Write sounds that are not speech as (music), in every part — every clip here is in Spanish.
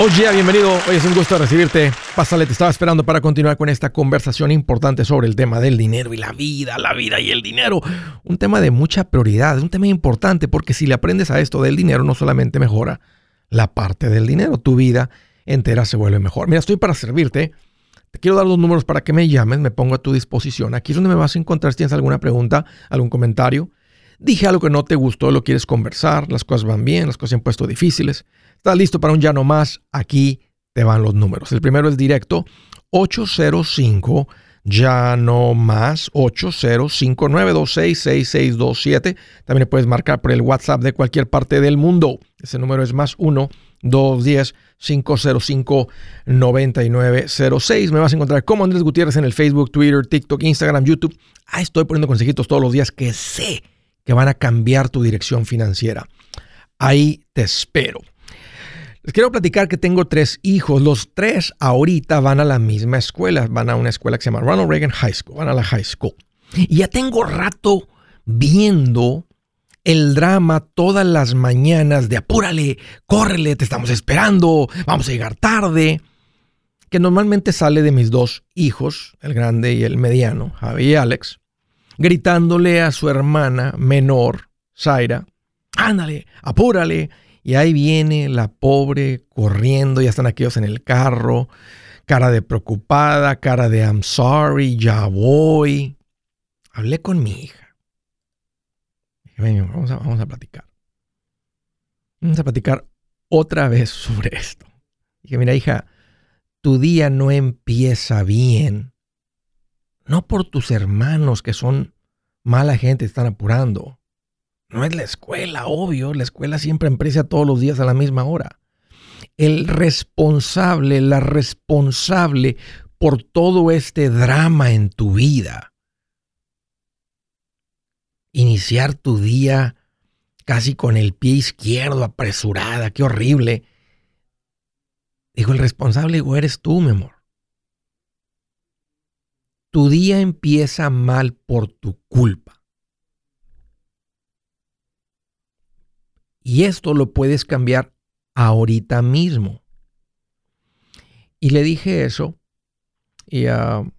Oye, bienvenido. Hoy es un gusto recibirte. Pásale, te estaba esperando para continuar con esta conversación importante sobre el tema del dinero y la vida, la vida y el dinero. Un tema de mucha prioridad, un tema importante porque si le aprendes a esto del dinero, no solamente mejora la parte del dinero, tu vida entera se vuelve mejor. Mira, estoy para servirte. Te quiero dar dos números para que me llames, me pongo a tu disposición. Aquí es donde me vas a encontrar si tienes alguna pregunta, algún comentario. Dije algo que no te gustó, lo quieres conversar, las cosas van bien, las cosas se han puesto difíciles. ¿Estás listo para un ya no más? Aquí te van los números. El primero es directo 805 ya no más 805-926-6627. También puedes marcar por el WhatsApp de cualquier parte del mundo. Ese número es más 1-210-505-9906. Me vas a encontrar como Andrés Gutiérrez en el Facebook, Twitter, TikTok, Instagram, YouTube. Ahí estoy poniendo consejitos todos los días que sé que van a cambiar tu dirección financiera. Ahí te espero. Les quiero platicar que tengo tres hijos. Los tres ahorita van a la misma escuela. Van a una escuela que se llama Ronald Reagan High School. Van a la high school. Y ya tengo rato viendo el drama todas las mañanas de apúrale, córrele, te estamos esperando, vamos a llegar tarde. Que normalmente sale de mis dos hijos, el grande y el mediano, Javi y Alex gritándole a su hermana menor, Zaira, ándale, apúrale. Y ahí viene la pobre corriendo, ya están aquellos en el carro, cara de preocupada, cara de I'm sorry, ya voy. Hablé con mi hija. Dije, vamos a, vamos a platicar. Vamos a platicar otra vez (laughs) sobre esto. Dije, mira, hija, tu día no empieza bien no por tus hermanos que son mala gente, están apurando. No es la escuela, obvio. La escuela siempre empresa todos los días a la misma hora. El responsable, la responsable por todo este drama en tu vida. Iniciar tu día casi con el pie izquierdo, apresurada, qué horrible. Dijo, el responsable, digo, eres tú, mi amor. Tu día empieza mal por tu culpa. Y esto lo puedes cambiar ahorita mismo. Y le dije eso. Y uh,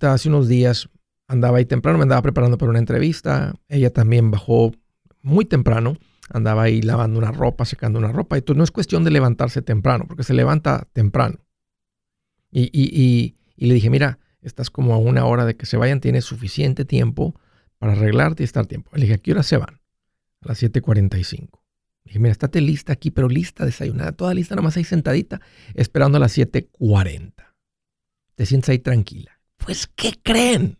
hace unos días andaba ahí temprano, me andaba preparando para una entrevista. Ella también bajó muy temprano. Andaba ahí lavando una ropa, secando una ropa. Y no es cuestión de levantarse temprano, porque se levanta temprano. Y, y le dije, mira, estás como a una hora de que se vayan, tienes suficiente tiempo para arreglarte y estar tiempo. Le dije, ¿a qué hora se van? A las 7.45. Le dije, mira, estate lista aquí, pero lista, desayunada, toda lista, nomás ahí sentadita, esperando a las 7.40. Te sientes ahí tranquila. Pues, ¿qué creen?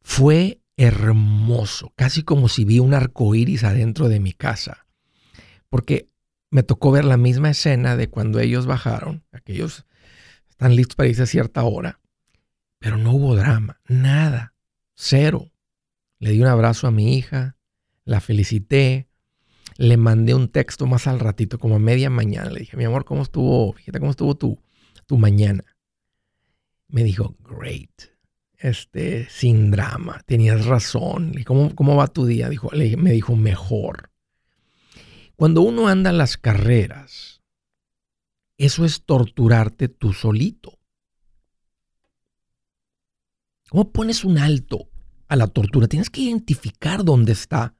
Fue hermoso, casi como si vi un arco iris adentro de mi casa. Porque me tocó ver la misma escena de cuando ellos bajaron, aquellos están listos para irse a cierta hora. Pero no hubo drama, nada, cero. Le di un abrazo a mi hija, la felicité, le mandé un texto más al ratito, como a media mañana. Le dije, mi amor, ¿cómo estuvo? Fíjate cómo estuvo tu, tu mañana. Me dijo, great. Este, sin drama, tenías razón. ¿Cómo, ¿Cómo va tu día? Me dijo, mejor. Cuando uno anda las carreras, eso es torturarte tú solito. ¿Cómo pones un alto a la tortura? Tienes que identificar dónde está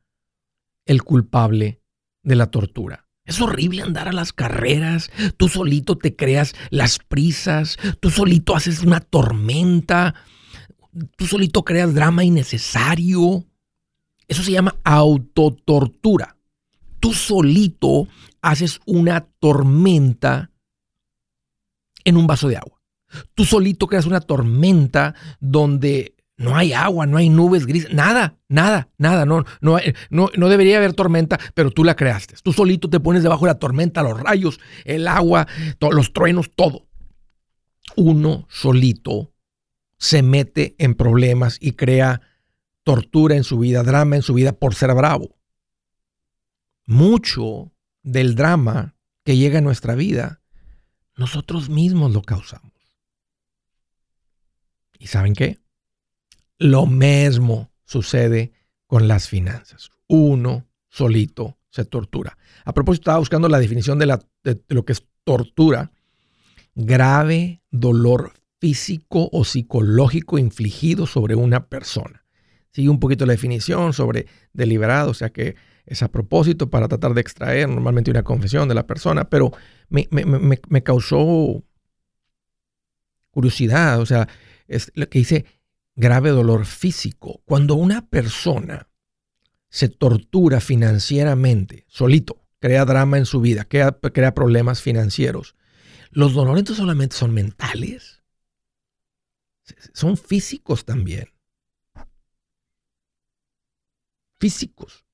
el culpable de la tortura. Es horrible andar a las carreras, tú solito te creas las prisas, tú solito haces una tormenta, tú solito creas drama innecesario. Eso se llama autotortura. Tú solito haces una tormenta en un vaso de agua. Tú solito creas una tormenta donde no hay agua, no hay nubes grises, nada, nada, nada, no, no, no, debería haber tormenta, pero tú la creaste. Tú solito te pones debajo de la tormenta, los rayos, el agua, los truenos, todo. Uno solito se mete en problemas y crea tortura en su vida, drama en su vida por ser bravo. Mucho del drama que llega a nuestra vida, nosotros mismos lo causamos. ¿Y saben qué? Lo mismo sucede con las finanzas. Uno solito se tortura. A propósito, estaba buscando la definición de, de lo que es tortura. Grave dolor físico o psicológico infligido sobre una persona. Sigue un poquito la definición sobre deliberado, o sea que es a propósito para tratar de extraer normalmente una confesión de la persona, pero me, me causó curiosidad, o sea, es lo que dice grave dolor físico. Cuando una persona se tortura financieramente, solito, crea drama en su vida, crea, problemas financieros, los dolores no solamente son mentales, son físicos también. Físicos.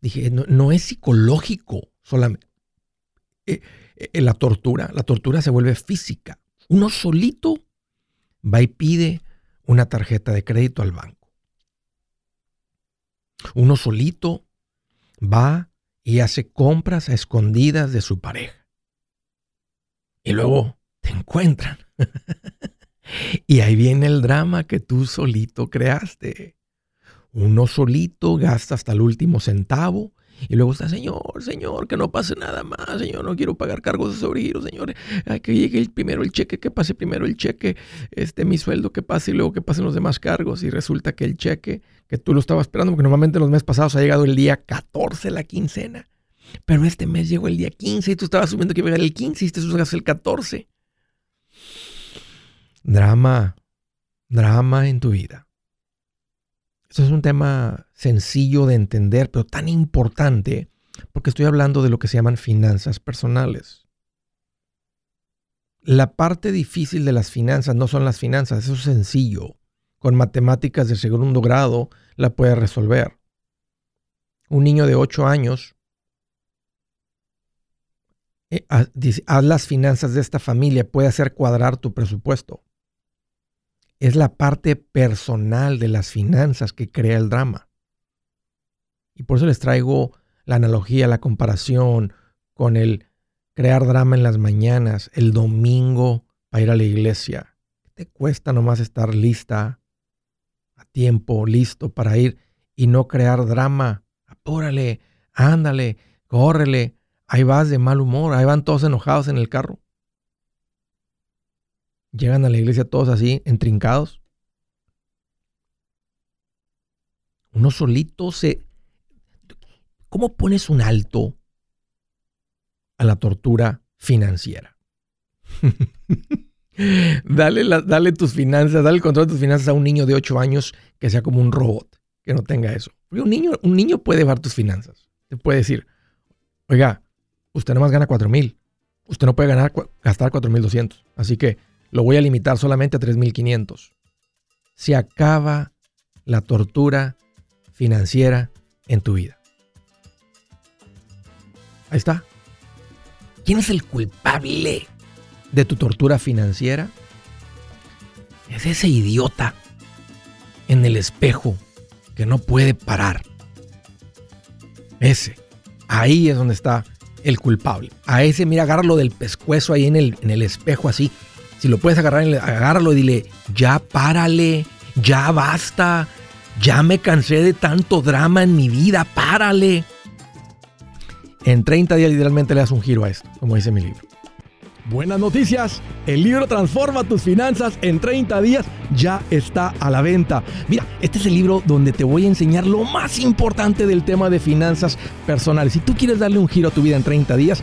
Dije, no, es psicológico solamente. Eh, eh, la tortura, la tortura se vuelve física. Uno solito va y pide una tarjeta de crédito al banco. Uno solito va y hace compras a escondidas de su pareja. Y luego te encuentran. (laughs) y ahí viene el drama que tú solito creaste. Uno solito gasta hasta el último centavo y luego está, Señor, Señor, que no pase nada más, Señor, no quiero pagar cargos de sobregiro, Señor, hay que llegue primero el cheque, que pase primero el cheque, este, mi sueldo, que pase y luego que pasen los demás cargos. Y resulta que el cheque, que tú lo estabas esperando, porque normalmente los meses pasados ha llegado el día 14 la quincena, pero este mes llegó el día 15 y tú estabas asumiendo que iba a llegar el 15 y te usas el 14. Drama, drama en tu vida. Eso es un tema sencillo de entender, pero tan importante, porque estoy hablando de lo que se llaman finanzas personales. La parte difícil de las finanzas no son las finanzas, eso es sencillo. Con matemáticas de segundo grado la puedes resolver. Un niño de 8 años, eh, haz las finanzas de esta familia, puede hacer cuadrar tu presupuesto es la parte personal de las finanzas que crea el drama. Y por eso les traigo la analogía, la comparación con el crear drama en las mañanas, el domingo para ir a la iglesia. ¿Qué te cuesta nomás estar lista, a tiempo, listo para ir y no crear drama? Apúrale, ándale, córrele. Ahí vas de mal humor, ahí van todos enojados en el carro. Llegan a la iglesia todos así, entrincados. Uno solito se... ¿Cómo pones un alto a la tortura financiera? (laughs) dale, dale tus finanzas, dale el control de tus finanzas a un niño de 8 años que sea como un robot, que no tenga eso. un niño, un niño puede llevar tus finanzas. Te puede decir, oiga, usted nomás gana 4 mil. Usted no puede ganar, gastar 4.200. Así que lo voy a limitar solamente a 3.500. Se acaba la tortura financiera en tu vida. Ahí está. ¿Quién es el culpable de tu tortura financiera? Es ese idiota en el espejo que no puede parar. Ese. Ahí es donde está el culpable. A ese, mira, agárralo del pescuezo ahí en el, en el espejo así si lo puedes agarrar, agárralo y dile, ya párale, ya basta, ya me cansé de tanto drama en mi vida, párale. En 30 días literalmente le das un giro a esto, como dice mi libro. Buenas noticias, el libro Transforma tus finanzas en 30 días ya está a la venta. Mira, este es el libro donde te voy a enseñar lo más importante del tema de finanzas personales. Si tú quieres darle un giro a tu vida en 30 días,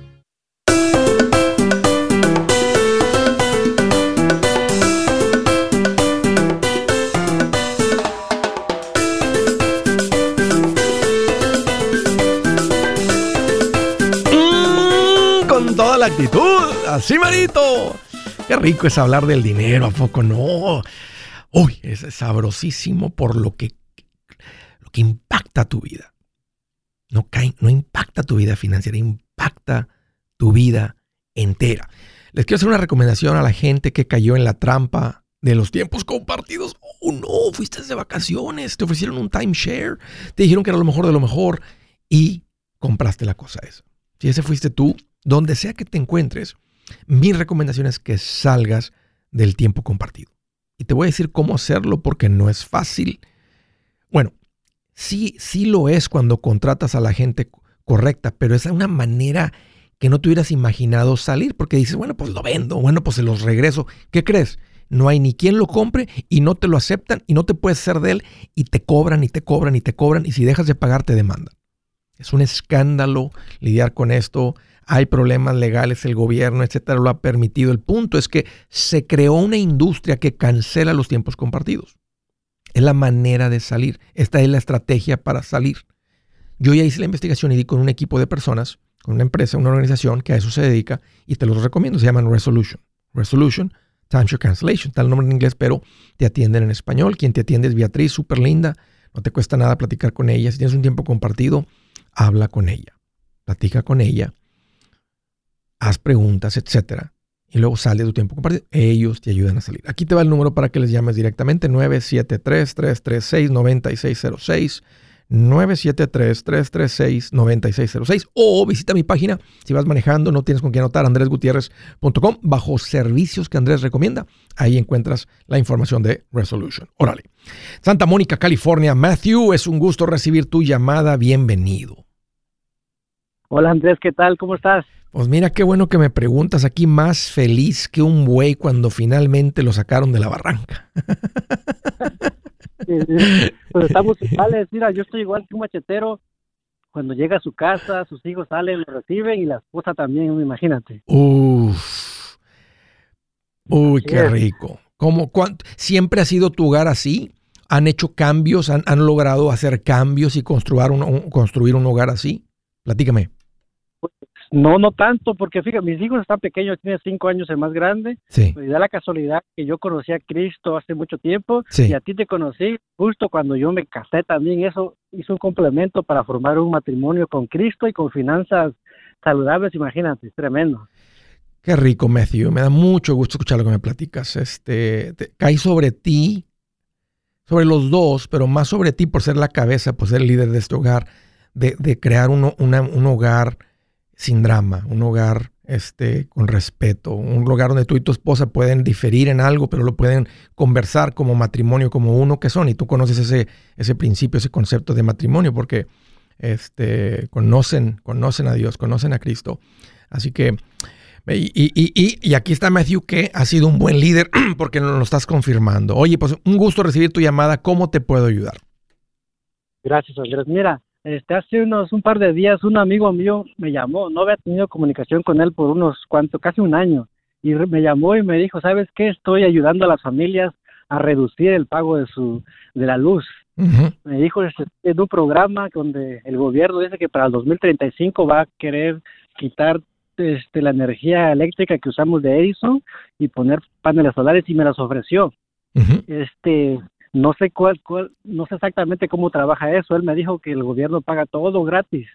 la actitud, así marito. Qué rico es hablar del dinero, ¿a poco no? Uy, es sabrosísimo por lo que, lo que impacta tu vida. No, cae, no impacta tu vida financiera, impacta tu vida entera. Les quiero hacer una recomendación a la gente que cayó en la trampa de los tiempos compartidos. Oh, no, fuiste de vacaciones, te ofrecieron un timeshare, te dijeron que era lo mejor de lo mejor y compraste la cosa esa. Si ese fuiste tú, donde sea que te encuentres, mi recomendación es que salgas del tiempo compartido. Y te voy a decir cómo hacerlo porque no es fácil. Bueno, sí, sí lo es cuando contratas a la gente correcta, pero es una manera que no te hubieras imaginado salir, porque dices, bueno, pues lo vendo, bueno, pues se los regreso. ¿Qué crees? No hay ni quien lo compre y no te lo aceptan y no te puedes hacer de él y te cobran y te cobran y te cobran y si dejas de pagar te demandan. Es un escándalo lidiar con esto. Hay problemas legales, el gobierno, etcétera, lo ha permitido. El punto es que se creó una industria que cancela los tiempos compartidos. Es la manera de salir. Esta es la estrategia para salir. Yo ya hice la investigación y di con un equipo de personas, con una empresa, una organización que a eso se dedica y te los recomiendo. Se llaman Resolution. Resolution, Timeshare Cancellation. Está el nombre en inglés, pero te atienden en español. Quien te atiende es Beatriz, súper linda. No te cuesta nada platicar con ella. Si tienes un tiempo compartido, habla con ella. Platica con ella. Haz preguntas, etcétera. Y luego sale tu tiempo compartido. Ellos te ayudan a salir. Aquí te va el número para que les llames directamente: 973-336-9606. 973-336-9606 o visita mi página si vas manejando, no tienes con qué anotar, andresgutierrez.com bajo servicios que Andrés recomienda. Ahí encuentras la información de Resolution. Órale. Santa Mónica, California. Matthew, es un gusto recibir tu llamada. Bienvenido. Hola Andrés, ¿qué tal? ¿Cómo estás? Pues mira qué bueno que me preguntas aquí más feliz que un buey cuando finalmente lo sacaron de la barranca. pues estamos iguales, mira, yo estoy igual que un machetero. Cuando llega a su casa, sus hijos salen, lo reciben y la esposa también, imagínate. Uf. Uy, qué rico. ¿Cómo, ¿Siempre ha sido tu hogar así? ¿Han hecho cambios? ¿Han, han logrado hacer cambios y construir un, construir un hogar así? Platícame. No, no tanto, porque fíjate, mis hijos están pequeños, tiene cinco años el más grande. Sí. Y da la casualidad que yo conocí a Cristo hace mucho tiempo y a ti te conocí justo cuando yo me casé también. Eso hizo un complemento para formar un matrimonio con Cristo y con finanzas saludables, imagínate, es tremendo. Qué rico, Matthew. Me da mucho gusto escuchar lo que me platicas. Este, cae sobre ti, sobre los dos, pero más sobre ti por ser la cabeza, por ser el líder de este hogar, de, de crear un, un hogar sin drama, un hogar este, con respeto, un lugar donde tú y tu esposa pueden diferir en algo, pero lo pueden conversar como matrimonio, como uno que son. Y tú conoces ese, ese principio, ese concepto de matrimonio, porque este, conocen, conocen a Dios, conocen a Cristo. Así que, y, y, y, aquí está Matthew, que ha sido un buen líder, (clears throat) porque nos lo estás confirmando. Oye, pues un gusto recibir tu llamada. ¿Cómo te puedo ayudar? Gracias, Andrés. Mira, este, hace unos un par de días un amigo mío me llamó, no había tenido comunicación con él por unos cuantos, casi un año, y me llamó y me dijo, ¿sabes qué? Estoy ayudando a las familias a reducir el pago de su de la luz. Me dijo, es, es un programa donde el gobierno dice que para el 2035 va a querer quitar este, la energía eléctrica que usamos de Edison y poner paneles solares y me las ofreció. Este, no sé cuál, cuál, no sé exactamente cómo trabaja eso. Él me dijo que el gobierno paga todo gratis,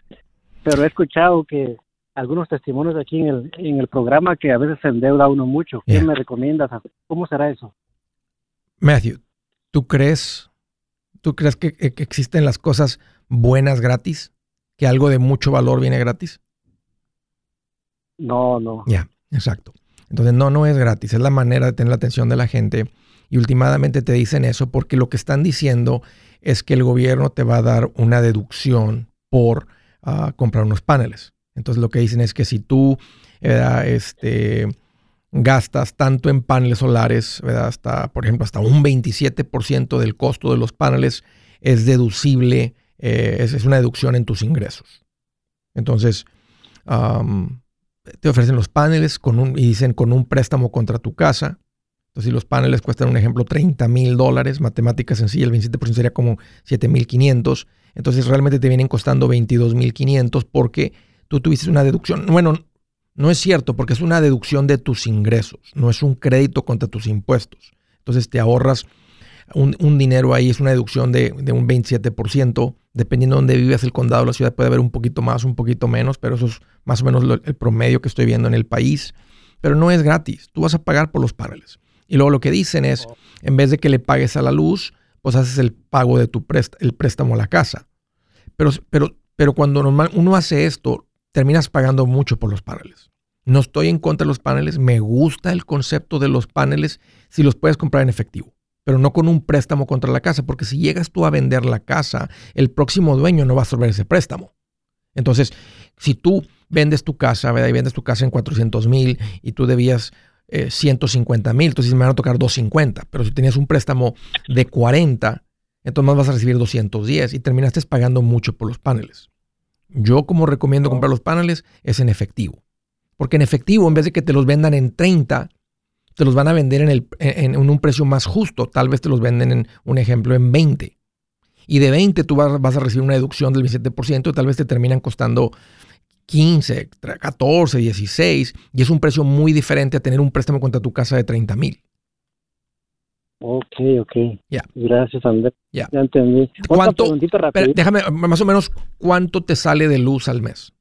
pero he escuchado que algunos testimonios aquí en el, en el programa que a veces se endeuda uno mucho. ¿Qué me recomiendas? ¿Cómo será eso? Matthew, ¿tú crees, tú crees que, que existen las cosas buenas gratis? ¿Que algo de mucho valor viene gratis? No, no. Ya, exacto. Entonces, no, no es gratis, es la manera de tener la atención de la gente. Y últimamente te dicen eso porque lo que están diciendo es que el gobierno te va a dar una deducción por ah, comprar unos paneles. Entonces, lo que dicen es que si tú este, gastas tanto en paneles solares, hasta, por ejemplo, hasta un 27% del costo de los paneles es deducible, eh, es, una deducción en tus ingresos. Entonces, te ofrecen los paneles con un, y dicen con un préstamo contra tu casa. Entonces, si los paneles cuestan, un ejemplo, 30 mil dólares, matemática sencilla, el 27% sería como 7 mil 500. Entonces, realmente te vienen costando 22 mil 500 porque tú tuviste una deducción. Bueno, no es cierto porque es una deducción de tus ingresos, no es un crédito contra tus impuestos. Entonces, te ahorras un, dinero ahí, es una deducción de, de un 27% dependiendo de dónde vivas, el condado la ciudad puede haber un poquito más, un poquito menos, pero eso es más o menos el promedio que estoy viendo en el país. Pero no es gratis, tú vas a pagar por los paneles. Y luego lo que dicen es, en vez de que le pagues a la luz, pues haces el pago de tu el préstamo a la casa. Pero, pero, pero cuando normal uno hace esto, terminas pagando mucho por los paneles. No estoy en contra de los paneles, me gusta el concepto de los paneles si los puedes comprar en efectivo pero no con un préstamo contra la casa, porque si llegas tú a vender la casa, el próximo dueño no va a absorber ese préstamo. Entonces, si tú vendes tu casa, ¿verdad? Y vendes tu casa en 400 mil y tú debías 150 eh, mil, entonces me van a tocar 250. Pero si tenías un préstamo de 40, entonces más vas a recibir 210 y terminaste pagando mucho por los paneles. Yo como recomiendo comprar los paneles es en efectivo. Porque en efectivo, en vez de que te los vendan en 30, te los van a vender en, el, en, un precio más justo. Tal vez te los venden en un ejemplo en 20. Y de 20 tú vas, vas a recibir una deducción del 27% y tal vez te terminan costando 15, 14, 16. Y es un precio muy diferente a tener un préstamo contra tu casa de 30 mil. Ok, ok. Ya. Gracias, Andrés. Ya. ya entendí. ¿Cuánto, déjame, más o menos, ¿cuánto te sale de luz al mes?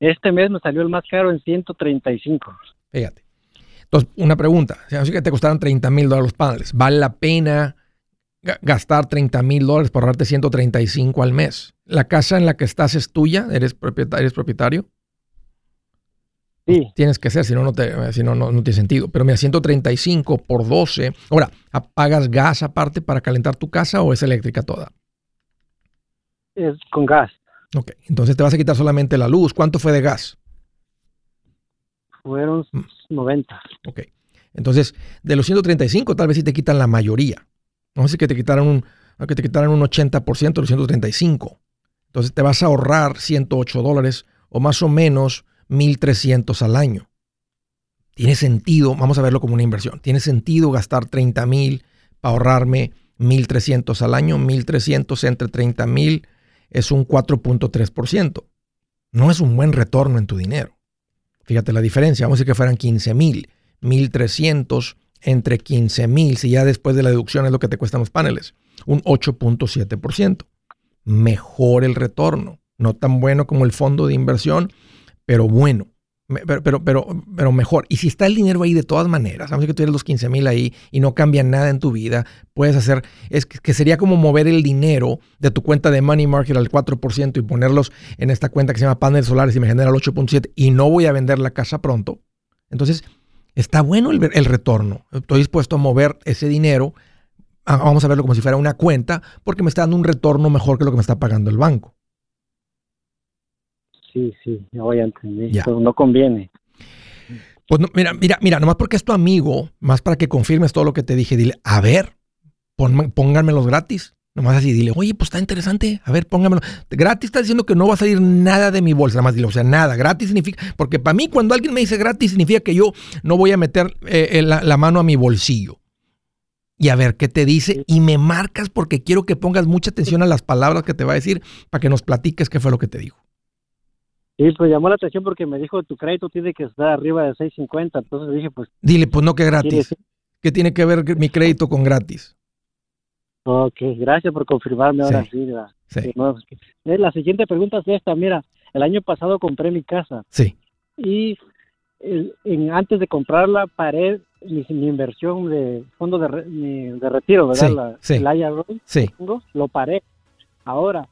Este mes me salió el más caro en 135. Fíjate. Entonces, una pregunta, si que te costaron 30 mil dólares los paneles, ¿vale la pena gastar 30 mil dólares para ahorrarte 135 al mes? ¿La casa en la que estás es tuya? ¿Eres propietario? Eres propietario? Sí. Tienes que ser, si no, no, si no, no, tiene sentido. Pero mira, 135 por 12. Ahora, ¿pagas gas aparte para calentar tu casa o es eléctrica toda? Es con gas. Ok, entonces te vas a quitar solamente la luz. ¿Cuánto fue de gas? Fueron 90. Mm. Ok. Entonces, de los 135, tal vez sí te quitan la mayoría. No sé que te quitaran un, que te quitaran un 80% de los 135. Entonces, te vas a ahorrar 108 dólares o más o menos 1.300 al año. Tiene sentido, vamos a verlo como una inversión. Tiene sentido gastar 30 mil para ahorrarme 1.300 al año. 1.300 entre 30 mil es un 4.3%. No es un buen retorno en tu dinero. Fíjate la diferencia. Vamos a decir que fueran 15 mil, 1300 entre 15 mil, si ya después de la deducción es lo que te cuestan los paneles. Un 8.7%. Mejor el retorno. No tan bueno como el fondo de inversión, pero bueno. Pero, pero, pero, mejor. Y si está el dinero ahí de todas maneras, vamos a que tuvieras los 15 mil ahí y no cambia nada en tu vida, puedes hacer, es que, sería como mover el dinero de tu cuenta de Money Market al 4% y ponerlos en esta cuenta que se llama paneles solares y me genera el 8.7 y no voy a vender la casa pronto. Entonces, está bueno el, el retorno. Estoy dispuesto a mover ese dinero, vamos a verlo como si fuera una cuenta, porque me está dando un retorno mejor que lo que me está pagando el banco sí, sí, ya voy a entender. Pero no conviene. Pues mira, mira, mira, nomás porque es tu amigo, más para que confirmes todo lo que te dije, dile, a ver, pónganmelos gratis. Nomás así, dile, oye, pues está interesante, a ver, pónganmelo. Gratis está diciendo que no va a salir nada de mi bolsa, nada más dile, o sea, nada. Gratis significa, porque para mí cuando alguien me dice gratis significa que yo no voy a meter eh, la, la, mano a mi bolsillo. Y a ver qué te dice y me marcas porque quiero que pongas mucha atención a las palabras que te va a decir para que nos platiques qué fue lo que te dijo. Sí, pues llamó la atención porque me dijo tu crédito tiene que estar arriba de 650, entonces dije pues... Dile, pues no que gratis. ¿Qué tiene que ver mi crédito con gratis? Ok, gracias por confirmarme ahora sí. sí, pues, eh, La siguiente pregunta es esta, mira, el año pasado compré mi casa. Sí. Y en, antes de comprarla paré mi, inversión de fondo de, de retiro, ¿verdad? Sí, El IRA, sí. lo paré. Ahora,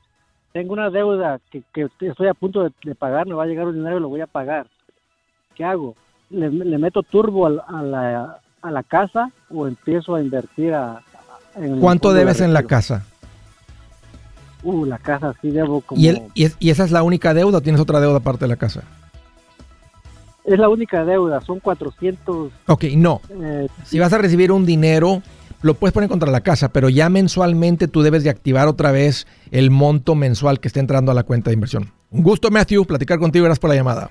tengo una deuda que, que estoy a punto de, pagar, me va a llegar un dinero y lo voy a pagar. ¿Qué hago? ¿Le, meto turbo a, la, a la casa o empiezo a invertir a, en ¿Cuánto debes en la casa? Uh, la casa sí debo como... ¿Y, y, esa es la única deuda o tienes otra deuda aparte de la casa? Es la única deuda, son 400... Ok, no. Eh, si vas a recibir un dinero lo puedes poner contra la casa, pero ya mensualmente tú debes de activar otra vez el monto mensual que está entrando a la cuenta de inversión. Un gusto, Matthew, platicar contigo. Gracias por la llamada.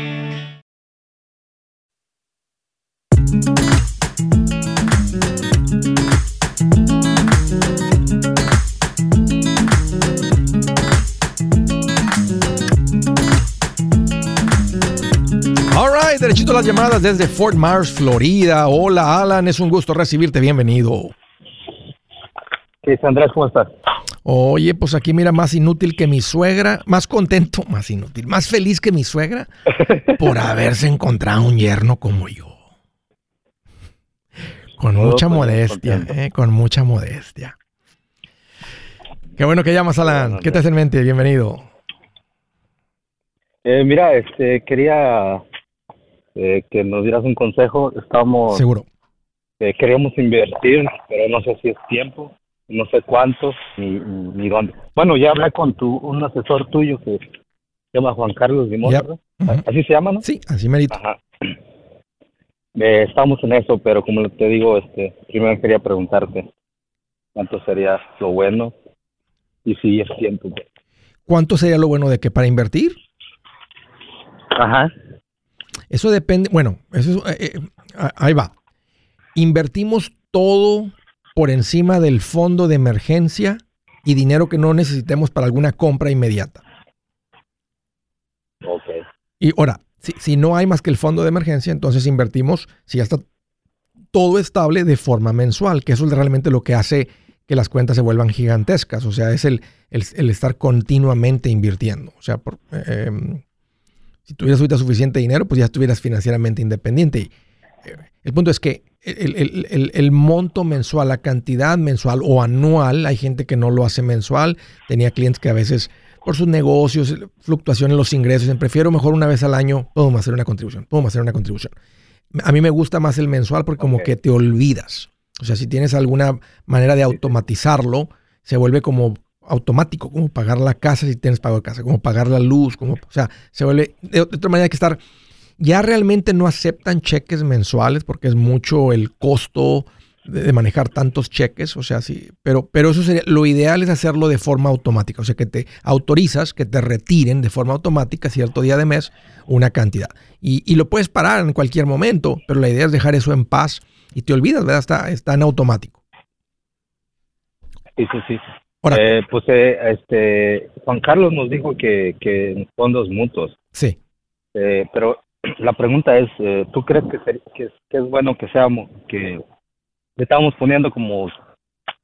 Las llamadas desde Fort Myers, Florida. Hola, Alan, es un gusto recibirte. Bienvenido. ¿Qué es, Andrés? ¿Cómo estás? Oye, pues aquí mira, más inútil que mi suegra, más contento, (laughs) más inútil, más feliz que mi suegra por (laughs) haberse encontrado un yerno como yo. Con mucha pues, modestia, eh, con mucha modestia. Qué bueno que llamas, Alan. ¿Qué te hace en mente? Bienvenido. Eh, mira, este, quería eh, que nos dieras un consejo. Estamos. Seguro. Eh, queríamos invertir, pero no sé si es tiempo, no sé cuánto ni, ni dónde. Bueno, ya hablé con tu, un asesor tuyo que se llama Juan Carlos Dimos, Así se llama, ¿no? Sí, así merito. Ajá. (clears throat) Eh, estamos en eso, pero como te digo, este, primero quería preguntarte cuánto sería lo bueno y si es tiempo. ¿Cuánto sería lo bueno de que para invertir? Ajá. Eso depende, bueno, eso eh, eh, ahí va. Invertimos todo por encima del fondo de emergencia y dinero que no necesitemos para alguna compra inmediata. Ok. Y ahora, si, si no hay más que el fondo de emergencia, entonces invertimos, si ya está todo estable, de forma mensual, que eso es realmente lo que hace que las cuentas se vuelvan gigantescas. O sea, es el, el, estar continuamente invirtiendo. O sea, por, eh, em, si tuvieras ahorita suficiente dinero, pues ya estuvieras financieramente independiente. Y, eh, el punto es que el, monto mensual, la cantidad mensual o anual, hay gente que no lo hace mensual. Tenía clientes que a veces por sus negocios, fluctuación en los ingresos, prefiero mejor una vez al año, podemos hacer una contribución, podemos hacer una contribución. A mí me gusta más el mensual porque como que te olvidas. O sea, si tienes alguna manera de automatizarlo, se vuelve como automático, como pagar la casa si tienes pago de casa, como pagar la luz, como, o sea, se vuelve, de, otra manera hay que estar, ya realmente no aceptan cheques mensuales porque es mucho el costo de, manejar tantos cheques, o sea, sí, pero, pero eso sería, lo ideal es hacerlo de forma automática, o sea, que te autorizas que te retiren de forma automática cierto día de mes una cantidad. Y, y lo puedes parar en cualquier momento, pero la idea es dejar eso en paz y te olvidas, ¿verdad? Está, está en automático. Sí, sí, sí. Eh, pues eh, este Juan Carlos nos dijo que, que fondos mutuos. Sí. Eh, pero (clears throat) la pregunta es, eh, ¿tú crees que, que, es bueno que seamos, que le estamos poniendo como,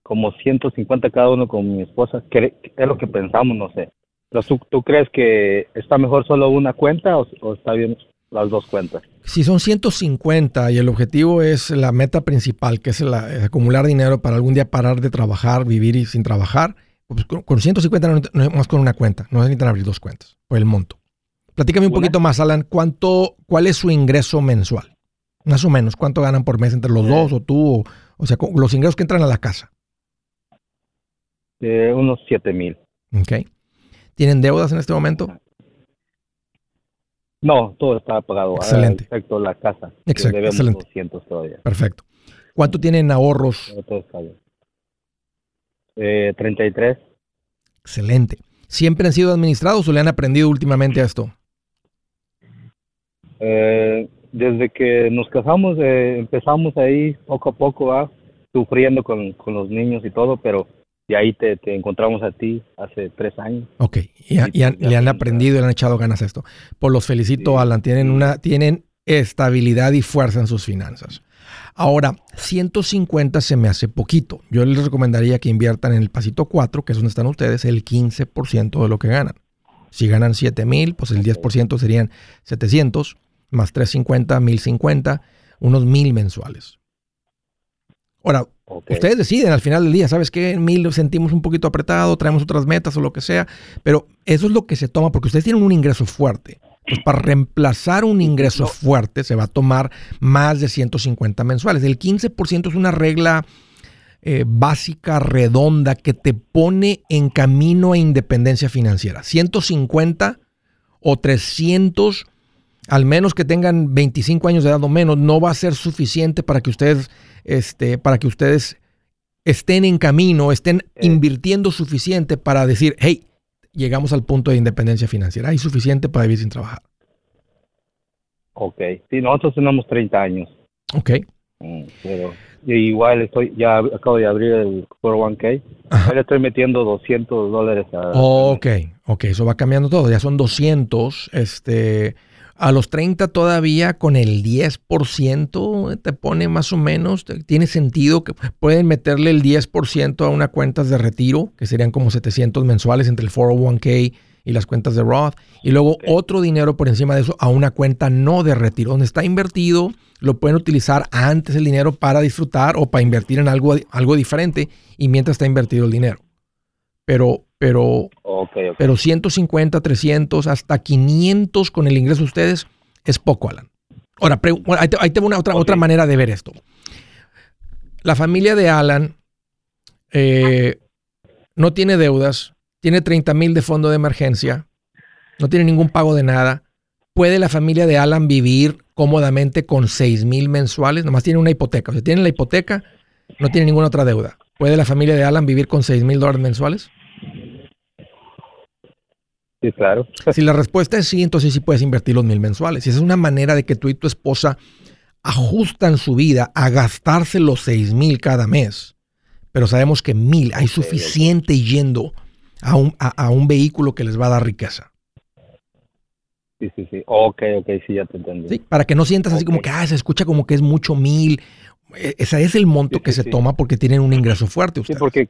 como 150 cada uno con mi esposa? ¿Qué es lo que pensamos? No sé. Pero ¿tú, ¿tú crees que está mejor solo una cuenta o, está bien las dos cuentas. Si son 150 y el objetivo es la meta principal, que es acumular dinero para algún día parar de trabajar, vivir y sin trabajar, pues con, 150 no, es más con una cuenta, no necesitan abrir dos cuentas por el monto. Platícame un poquito más, Alan, ¿cuánto, ¿cuál es su ingreso mensual? Más o menos, ¿cuánto ganan por mes entre los eh. dos o tú? O, sea, los ingresos que entran a la casa. Eh, unos 7 mil. Ok. ¿Tienen deudas en este momento? No, todo está pagado. Excelente. Excepto la casa. Exacto. Excelente. 200 todavía. Perfecto. ¿Cuánto tienen ahorros? Todo está bien. Eh, 33. Excelente. ¿Siempre han sido administrados o le han aprendido últimamente a esto? Eh, desde que nos casamos, eh, empezamos ahí poco a poco, sufriendo con, con, los niños y todo, pero y ahí te, te, encontramos a ti hace tres años. Ok, y, le han aprendido y le han echado ganas a esto. Pues los felicito, Alan. Tienen, una, tienen estabilidad y fuerza en sus finanzas. Ahora, 150 se me hace poquito. Yo les recomendaría que inviertan en el pasito 4, que es donde están ustedes, el 15% de lo que ganan. Si ganan 7 mil, pues el 10% serían 700, más 350, 1050, unos mil mensuales. Ahora, ustedes deciden al final del día, ¿sabes qué? Mil lo sentimos un poquito apretado, traemos otras metas o lo que sea, pero eso es lo que se toma porque ustedes tienen un ingreso fuerte. Pues para reemplazar un ingreso fuerte se va a tomar más de 150 mensuales. El 15% es una regla eh, básica, redonda, que te pone en camino a independencia financiera. 150 o 300 al menos que tengan 25 años de edad o menos, no va a ser suficiente para que ustedes, este, para que ustedes estén en camino, estén eh. invirtiendo suficiente para decir, hey, llegamos al punto de independencia financiera. Hay suficiente para vivir sin trabajar. Ok, sí, nosotros tenemos 30 años. Ok. Mm, pero igual estoy, ya acabo de abrir el 401k. le estoy metiendo 200 dólares a... ok, ok, eso va cambiando todo. Ya son 200, este a los 30 todavía con el 10% te pone más o menos, tiene sentido que pueden meterle el 10% a una cuenta de retiro, que serían como 700 mensuales entre el 401k y las cuentas de Roth, y luego otro dinero por encima de eso a una cuenta no de retiro, donde está invertido, lo pueden utilizar antes el dinero para disfrutar o para invertir en algo, algo diferente y mientras está invertido el dinero. Pero pero, pero 150, 300, hasta 500 con el ingreso de ustedes es poco, Alan. Ahora, ahí, tengo una otra, otra manera de ver esto. La familia de Alan eh, no tiene deudas, tiene 30 mil de fondo de emergencia, no tiene ningún pago de nada. ¿Puede la familia de Alan vivir cómodamente con 6 mil mensuales? Nomás tiene una hipoteca. O sea, tiene la hipoteca, no tiene ninguna otra deuda. ¿Puede la familia de Alan vivir con 6 mil dólares mensuales? Sí, claro. (laughs) Si la respuesta es sí, entonces sí puedes invertir los mil mensuales. Y esa es una manera de que tú y tu esposa ajustan su vida a gastarse los seis mil cada mes. Pero sabemos que mil hay suficiente yendo a un, a, un vehículo que les va a dar riqueza. Sí, sí, sí. Ok, ok, sí, ya te entendí. Sí, para que no sientas así como que, ah, se escucha como que es mucho mil. E, ese es el monto que se toma porque tienen un ingreso fuerte ustedes. Sí, porque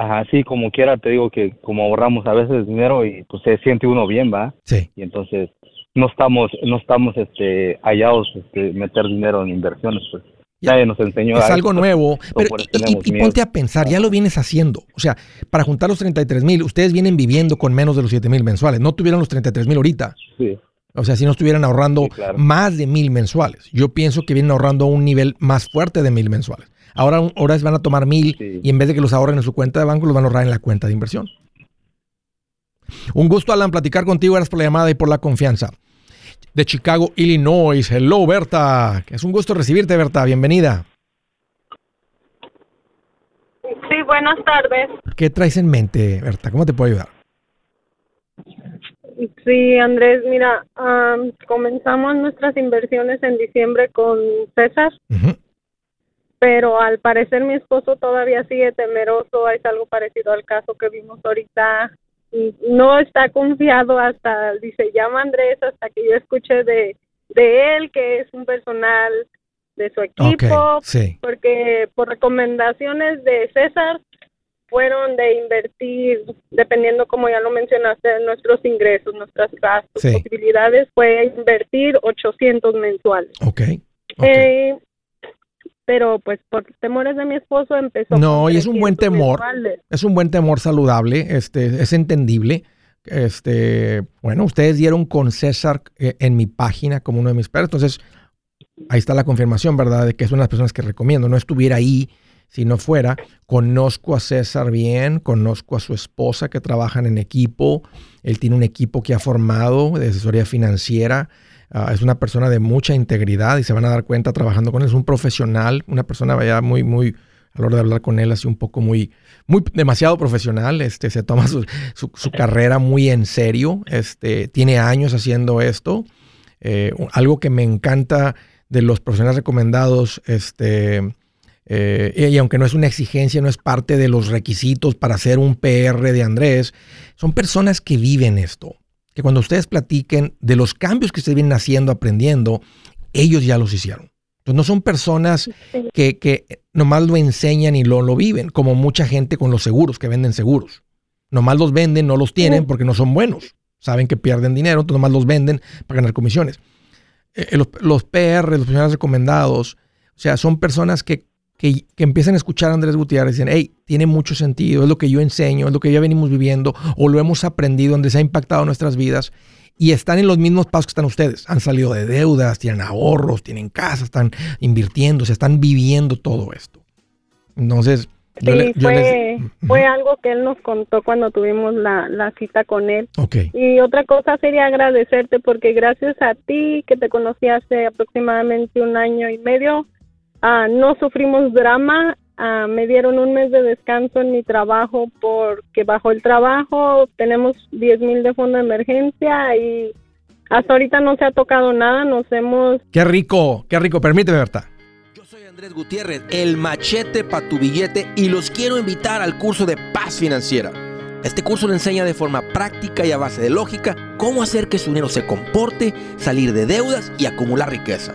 Ajá, sí, como quiera, te digo que como ahorramos a veces dinero y pues se siente uno bien, ¿va? Sí. Y entonces no estamos, no estamos, este, hallados, este, meter dinero en inversiones, pues. Ya nos enseñó. Es algo nuevo. Pero, y, ponte a pensar, ya lo vienes haciendo. O sea, para juntar los 33 mil, ustedes vienen viviendo con menos de los 7 mil mensuales. No tuvieron los 33 mil ahorita. Sí. O sea, si no estuvieran ahorrando más de mil mensuales. Yo pienso que vienen ahorrando un nivel más fuerte de mil mensuales. Ahora, ahora van a tomar mil y en vez de que los ahorren en su cuenta de banco, los van a ahorrar en la cuenta de inversión. Un gusto, Alan, platicar contigo. Gracias por la llamada y por la confianza. De Chicago, Illinois. Hello, Berta. Es un gusto recibirte, Berta. Bienvenida. Sí, buenas tardes. ¿Qué traes en mente, Berta? ¿Cómo te puedo ayudar? Sí, Andrés, mira, comenzamos nuestras inversiones en diciembre con César pero al parecer mi esposo todavía sigue temeroso, es algo parecido al caso que vimos ahorita. No está confiado hasta, dice, llama Andrés, hasta que yo escuche de, de él, que es un personal de su equipo, porque por recomendaciones de César, fueron de invertir, dependiendo como ya lo mencionaste, nuestros ingresos, nuestras gastos, posibilidades, fue invertir 800 mensuales. Ok. Eh, pero pues por temores de mi esposo empezó. No, y es un buen temor. Es un buen temor saludable, este, es entendible. Este, bueno, ustedes dieron con César eh, en mi página como uno de mis perros, entonces ahí está la confirmación, ¿verdad? De que es una de las personas que recomiendo. No estuviera ahí si no fuera. Conozco a César bien, conozco a su esposa que trabajan en equipo. Él tiene un equipo que ha formado de asesoría financiera. Ah, es una persona de mucha integridad y se van a dar cuenta trabajando con él. Es un profesional, una persona vaya muy, muy, a la hora de hablar con él, así un poco muy, muy demasiado profesional. Este, se toma su, su, carrera muy en serio. Este, tiene años haciendo esto. Eh, algo que me encanta de los profesionales recomendados, este, eh, y aunque no es una exigencia, no es parte de los requisitos para ser un PR de Andrés, son personas que viven esto. Que cuando ustedes platiquen de los cambios que ustedes vienen haciendo, aprendiendo, ellos ya los hicieron. Entonces no son personas que, que nomás lo enseñan y lo, lo viven, como mucha gente con los seguros, que venden seguros. Nomás los venden, no los tienen porque no son buenos. Saben que pierden dinero, entonces nomás los venden para ganar comisiones. Eh, eh, los, los, PR, los profesionales recomendados, o sea, son personas que, que, empiezan a escuchar a Andrés Gutiérrez y dicen, hey, tiene mucho sentido, es lo que yo enseño, es lo que ya venimos viviendo o lo hemos aprendido, donde se ha impactado nuestras vidas y están en los mismos pasos que están ustedes. Han salido de deudas, tienen ahorros, tienen casa, están invirtiendo, se están viviendo todo esto. Entonces, Sí, fue, fue algo que él nos contó cuando tuvimos la, la cita con él. Okay. Y otra cosa sería agradecerte porque gracias a ti, que te conocí hace aproximadamente un año y medio, uh, no sufrimos drama. Uh, me dieron un mes de descanso en mi trabajo porque bajo el trabajo tenemos 10 mil de fondo de emergencia y hasta ahorita no se ha tocado nada. Nos hemos... Qué rico, qué rico. Permíteme, Berta. Andrés Gutiérrez, el machete para tu billete y los quiero invitar al curso de paz financiera. Este curso le enseña de forma práctica y a base de lógica cómo hacer que su dinero se comporte, salir de deudas y acumular riqueza.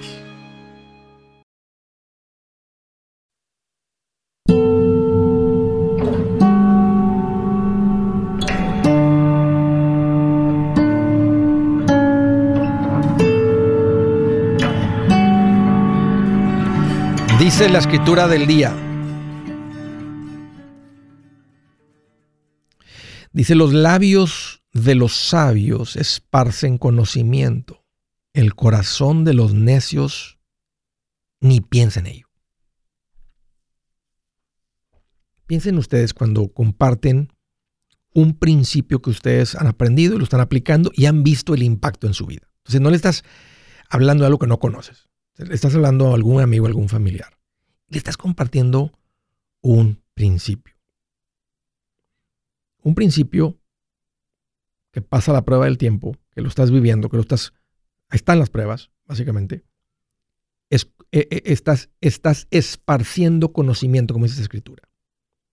Dice la escritura del día. Dice, los labios de los sabios esparcen conocimiento. El corazón de los necios ni piensa en ello. Piensen ustedes cuando comparten un principio que ustedes han aprendido y lo están aplicando y han visto el impacto en su vida. Entonces no le estás hablando de algo que no conoces. Le estás hablando a algún amigo, algún familiar le estás compartiendo un principio. Un principio que pasa la prueba del tiempo, que lo estás viviendo, que lo estás... Ahí están las pruebas, básicamente. Es, e, e, estás, estás esparciendo conocimiento, como dice esta escritura.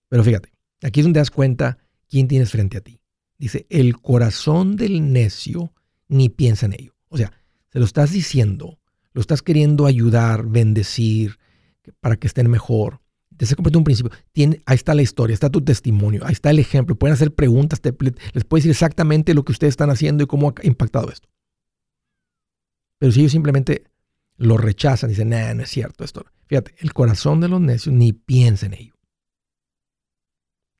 Pero fíjate, aquí es donde das cuenta quién tienes frente a ti. Dice, el corazón del necio ni piensa en ello. O sea, se lo estás diciendo, lo estás queriendo ayudar, bendecir, para que estén mejor. Te se un principio. Ahí está la historia, está tu testimonio, ahí está el ejemplo. Pueden hacer preguntas, les puedes decir exactamente lo que ustedes están haciendo y cómo ha impactado esto. Pero si ellos simplemente lo rechazan, dicen, no, no es cierto esto. Fíjate, el corazón de los necios ni piensa en ello.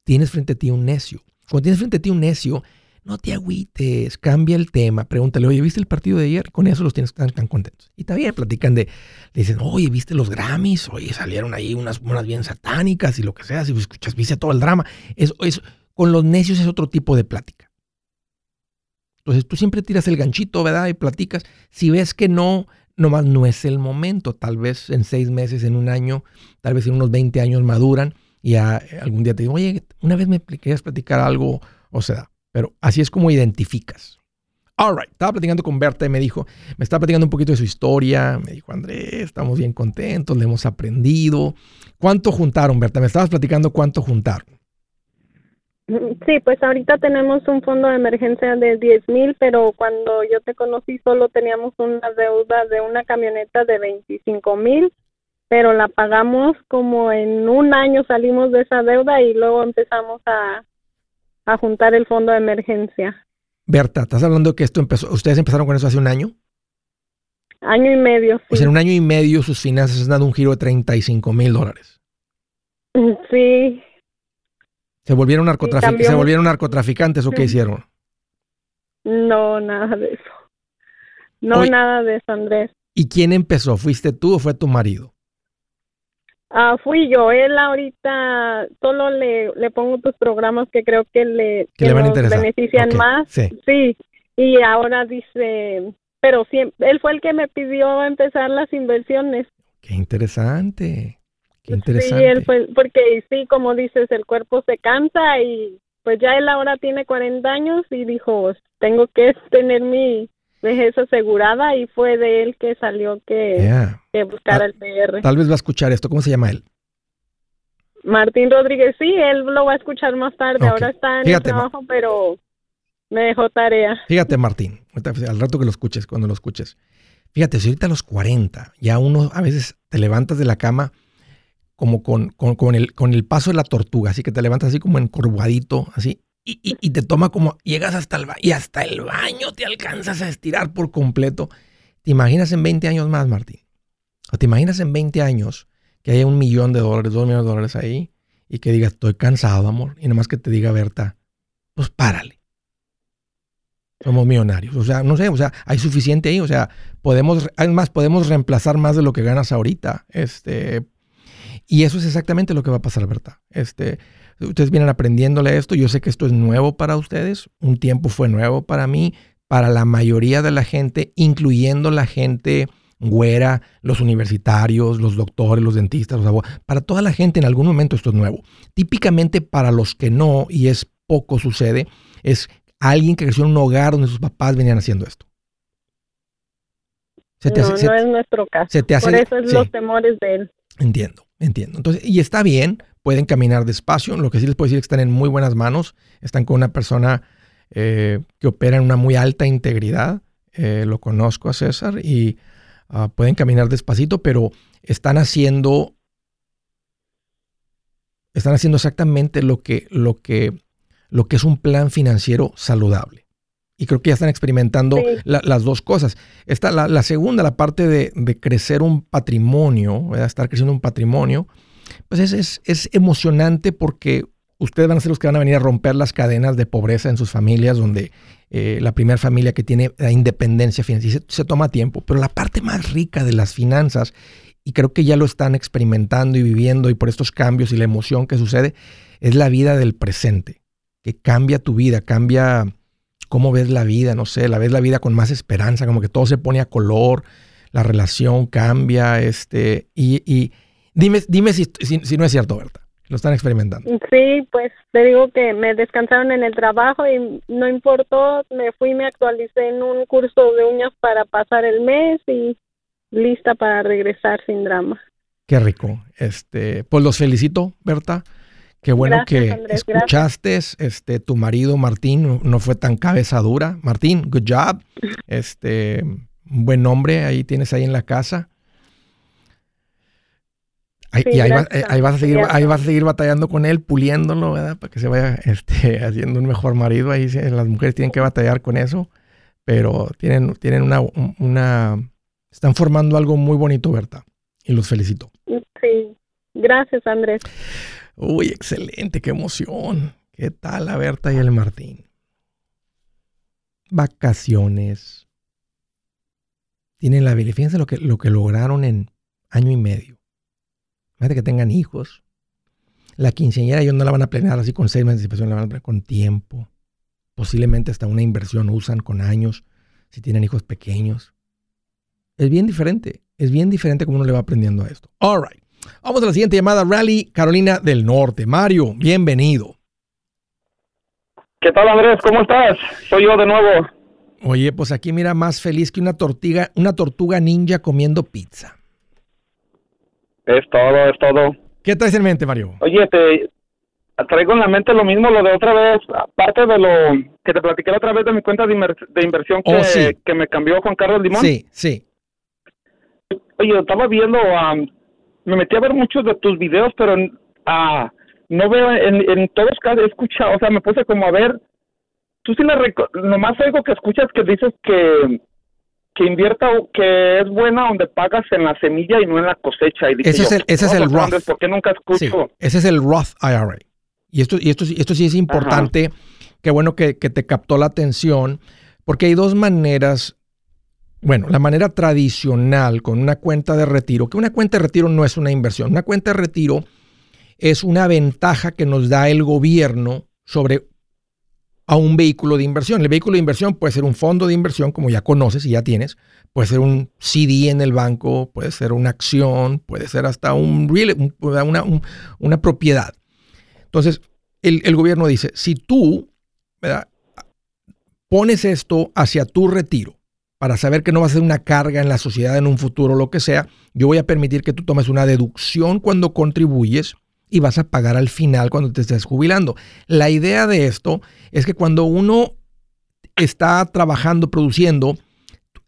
Tienes frente a ti un necio. Cuando tienes frente a ti un necio, no te agüites, cambia el tema, pregúntale, oye, ¿viste el partido de ayer? Con eso los tienes tan, tan contentos. Y también platican de, le dicen, oye, ¿viste los Grammys? Oye, salieron ahí unas, unas bien satánicas y lo que sea, si escuchas, viste todo el drama. Eso, eso, Con los necios es otro tipo de plática. Entonces tú siempre tiras el ganchito, ¿verdad? Y platicas. Si ves que no, nomás no es el momento. Tal vez en seis meses, en un año, tal vez en unos 20 años maduran y algún día te digo, oye, una vez me querías platicar algo, o sea, pero así es como identificas. All right, estaba platicando con Berta y me dijo, me estaba platicando un poquito de su historia. Me dijo, Andrés, estamos bien contentos, le hemos aprendido. ¿Cuánto juntaron, Berta? Me estabas platicando cuánto juntaron. Sí, pues ahorita tenemos un fondo de emergencia de 10 mil, pero cuando yo te conocí solo teníamos una deuda de una camioneta de 25 mil, pero la pagamos como en un año salimos de esa deuda y luego empezamos a, a juntar el fondo de emergencia. Berta, ¿estás hablando de que esto empezó, ustedes empezaron con eso hace un año? Año y medio. Sí. Pues en un año y medio sus finanzas han dado un giro de 35 mil dólares. Sí. ¿Se volvieron, ¿Se volvieron narcotraficantes o qué hicieron? No, nada de eso. No, nada de eso, Andrés. ¿Y quién empezó? ¿Fuiste tú o fue tu marido? Ah, fui yo. Él ahorita solo le, le pongo tus programas que creo que le, que benefician más. Sí. sí. Y ahora dice, pero siempre, él fue el que me pidió empezar las inversiones. Qué interesante. Qué interesante. Sí, él fue, porque sí, como dices, el cuerpo se cansa y pues ya él ahora tiene 40 años y dijo, tengo que tener mi, vejez asegurada y fue de él que salió que, buscara el PR. Tal vez va a escuchar esto. ¿Cómo se llama él? Martín Rodríguez, sí, él lo va a escuchar más tarde. Ahora está en el trabajo, pero me dejó tarea. Fíjate, Martín, al rato que lo escuches, cuando lo escuches. Fíjate, si ahorita a los 40, ya uno a veces te levantas de la cama como con, con, con, el, con el paso de la tortuga, así que te levantas así como encorvadito, así, y, te toma como, llegas hasta el baño y hasta el baño te alcanzas a estirar por completo. ¿Te imaginas en 20 años más, Martín? ¿O te imaginas en 20 años que haya un millón de dólares, dos millones de dólares ahí y que digas, estoy cansado, amor? Y nomás que te diga, Berta, pues párale. Somos millonarios. O sea, no sé, o sea, hay suficiente ahí. O sea, podemos, además, podemos reemplazar más de lo que ganas ahorita. Este, y eso es exactamente lo que va a pasar, Berta. Este, Ustedes vienen aprendiéndole esto. Yo sé que esto es nuevo para ustedes. Un tiempo fue nuevo para mí, para la mayoría de la gente, incluyendo la gente güera, los universitarios, los doctores, los dentistas, los abogados. Para toda la gente en algún momento esto es nuevo. Típicamente para los que no, y es poco sucede, es alguien que creció en un hogar donde sus papás venían haciendo esto. no, no es nuestro caso. Por eso es los temores de él. Entiendo, entiendo. Entonces, y está bien, pueden caminar despacio. Lo que sí les puedo decir es que están en muy buenas manos. Están con una persona eh, que opera en una muy alta integridad. Eh, lo conozco a César y ah, pueden caminar despacito, pero están haciendo, están haciendo exactamente lo que, lo que, lo que es un plan financiero saludable. Y creo que ya están experimentando las dos cosas. Esta, la, segunda, la parte de, crecer un patrimonio, estar creciendo un patrimonio, pues es, es, emocionante porque ustedes van a ser los que van a venir a romper las cadenas de pobreza en sus familias, donde eh, la primera familia que tiene la independencia financiera se, toma tiempo. Pero la parte más rica de las finanzas, y creo que ya lo están experimentando y viviendo, y por estos cambios y la emoción que sucede, es la vida del presente, que cambia tu vida, cambia cómo ves la vida, no sé, la ves la vida con más esperanza, como que todo se pone a color, la relación cambia, este, y Dime, dime si, si, no es cierto, Berta. Lo están experimentando. Sí, pues te digo que me descansaron en el trabajo y no importó, me fui, me actualicé en un curso de uñas para pasar el mes y lista para regresar sin drama. Qué rico. Este, pues los felicito, Berta. Qué bueno que escuchaste. Este, tu marido Martín no fue tan cabeza dura. Martín, good job. Este, un buen nombre ahí tienes ahí en la casa y ahí, ahí, vas a seguir, ahí vas a seguir batallando con él, puliéndolo, ¿verdad? Para que se vaya (laughs) este, haciendo un mejor marido. Ahí las mujeres tienen que batallar con eso, pero tienen, tienen una, una, están formando algo muy bonito, Berta. Y los felicito. Sí, gracias, Andrés. Uy, excelente, qué emoción. ¿Qué tal la Berta y el Martín? Vacaciones. Tienen la fíjense lo que, lo que lograron en año y medio Imagínate que tengan hijos. La quinceañera ellos no la van a planear así con seis meses de anticipación, la van a planear con tiempo. Posiblemente hasta una inversión usan con años, si tienen hijos pequeños. Es bien diferente, es bien diferente como uno le va aprendiendo a esto. All right. Vamos a la siguiente llamada, Rally Carolina del Norte. Mario, bienvenido. ¿Qué tal Andrés? ¿Cómo estás? Soy yo de nuevo. Oye, pues aquí mira más feliz que una tortuga, una tortuga ninja comiendo pizza. Es todo, es todo. ¿Qué traes en mente, Mario? Oye, te traigo en la mente lo mismo, lo de otra vez, aparte de lo que te platiqué otra vez de mi cuenta de, inversión oh, que, que, me cambió Juan Carlos Limón. Sí, sí. Oye, estaba viendo, me metí a ver muchos de tus videos, pero uh, no veo en, en todos casos, he escuchado, o sea, me puse como a ver, tú sí le nomás algo que escuchas que dices que que invierta que es buena donde pagas en la semilla y no en la cosecha. Y ese, es el, ese es el Roth. ¿Por qué nunca escucho? ese es el Roth IRA. Y esto, y esto, esto sí es importante. Qué bueno que, que, te captó la atención, porque hay dos maneras. Bueno, la manera tradicional con una cuenta de retiro, que una cuenta de retiro no es una inversión, una cuenta de retiro es una ventaja que nos da el gobierno sobre a un vehículo de inversión. El vehículo de inversión puede ser un fondo de inversión, como ya conoces y ya tienes, puede ser un CD en el banco, puede ser una acción, puede ser hasta un real, una, propiedad. Entonces, el, gobierno dice, si tú pones esto hacia tu retiro, para saber que no va a ser una carga en la sociedad en un futuro o lo que sea, yo voy a permitir que tú tomes una deducción cuando contribuyes y vas a pagar al final cuando te estés jubilando. La idea de esto es que cuando uno está trabajando, produciendo,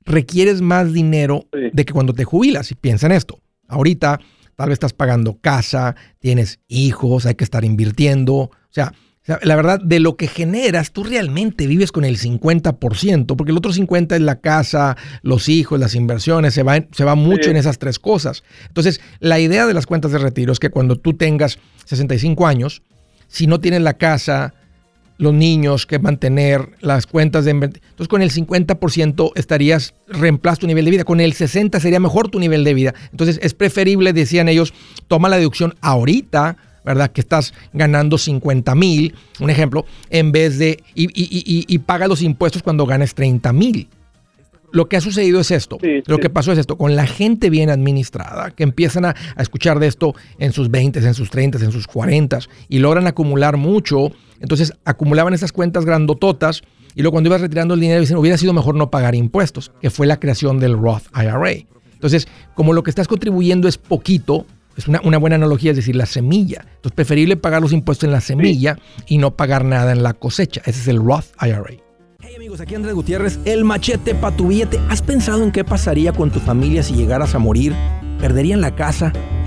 requieres más dinero de que cuando te jubilas. Y piensa en esto. Ahorita tal vez estás pagando casa, tienes hijos, hay que estar invirtiendo. O sea, la verdad, de lo que generas, tú realmente vives con el 50%, porque el otro 50% es la casa, los hijos, las inversiones, se va, se va mucho en esas tres cosas. Entonces, la idea de las cuentas de retiro es que cuando tú tengas 65 años, si no tienes la casa, los niños que mantener, las cuentas de... Entonces, con el 50% estarías, reemplazas tu nivel de vida. Con el 60% sería mejor tu nivel de vida. Entonces, es preferible, decían ellos, toma la deducción ahorita ¿verdad? Que estás ganando 50 mil, un ejemplo, en vez de, y, paga los impuestos cuando ganes 30 mil. Lo que ha sucedido es esto. lo que pasó es esto. Con la gente bien administrada, que empiezan a, escuchar de esto en sus 20, en sus 30, en sus 40 y logran acumular mucho, entonces acumulaban esas cuentas grandototas y luego cuando ibas retirando el dinero dicen, hubiera sido mejor no pagar impuestos, que fue la creación del Roth IRA. Entonces, como lo que estás contribuyendo es poquito, es una, buena analogía, es decir, la semilla. Entonces, preferible pagar los impuestos en la semilla y no pagar nada en la cosecha. Ese es el Roth IRA. Hey amigos, aquí Andrés Gutiérrez, el machete para tu billete. ¿Has pensado en qué pasaría con tu familia si llegaras a morir? ¿Perderían la casa?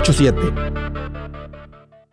87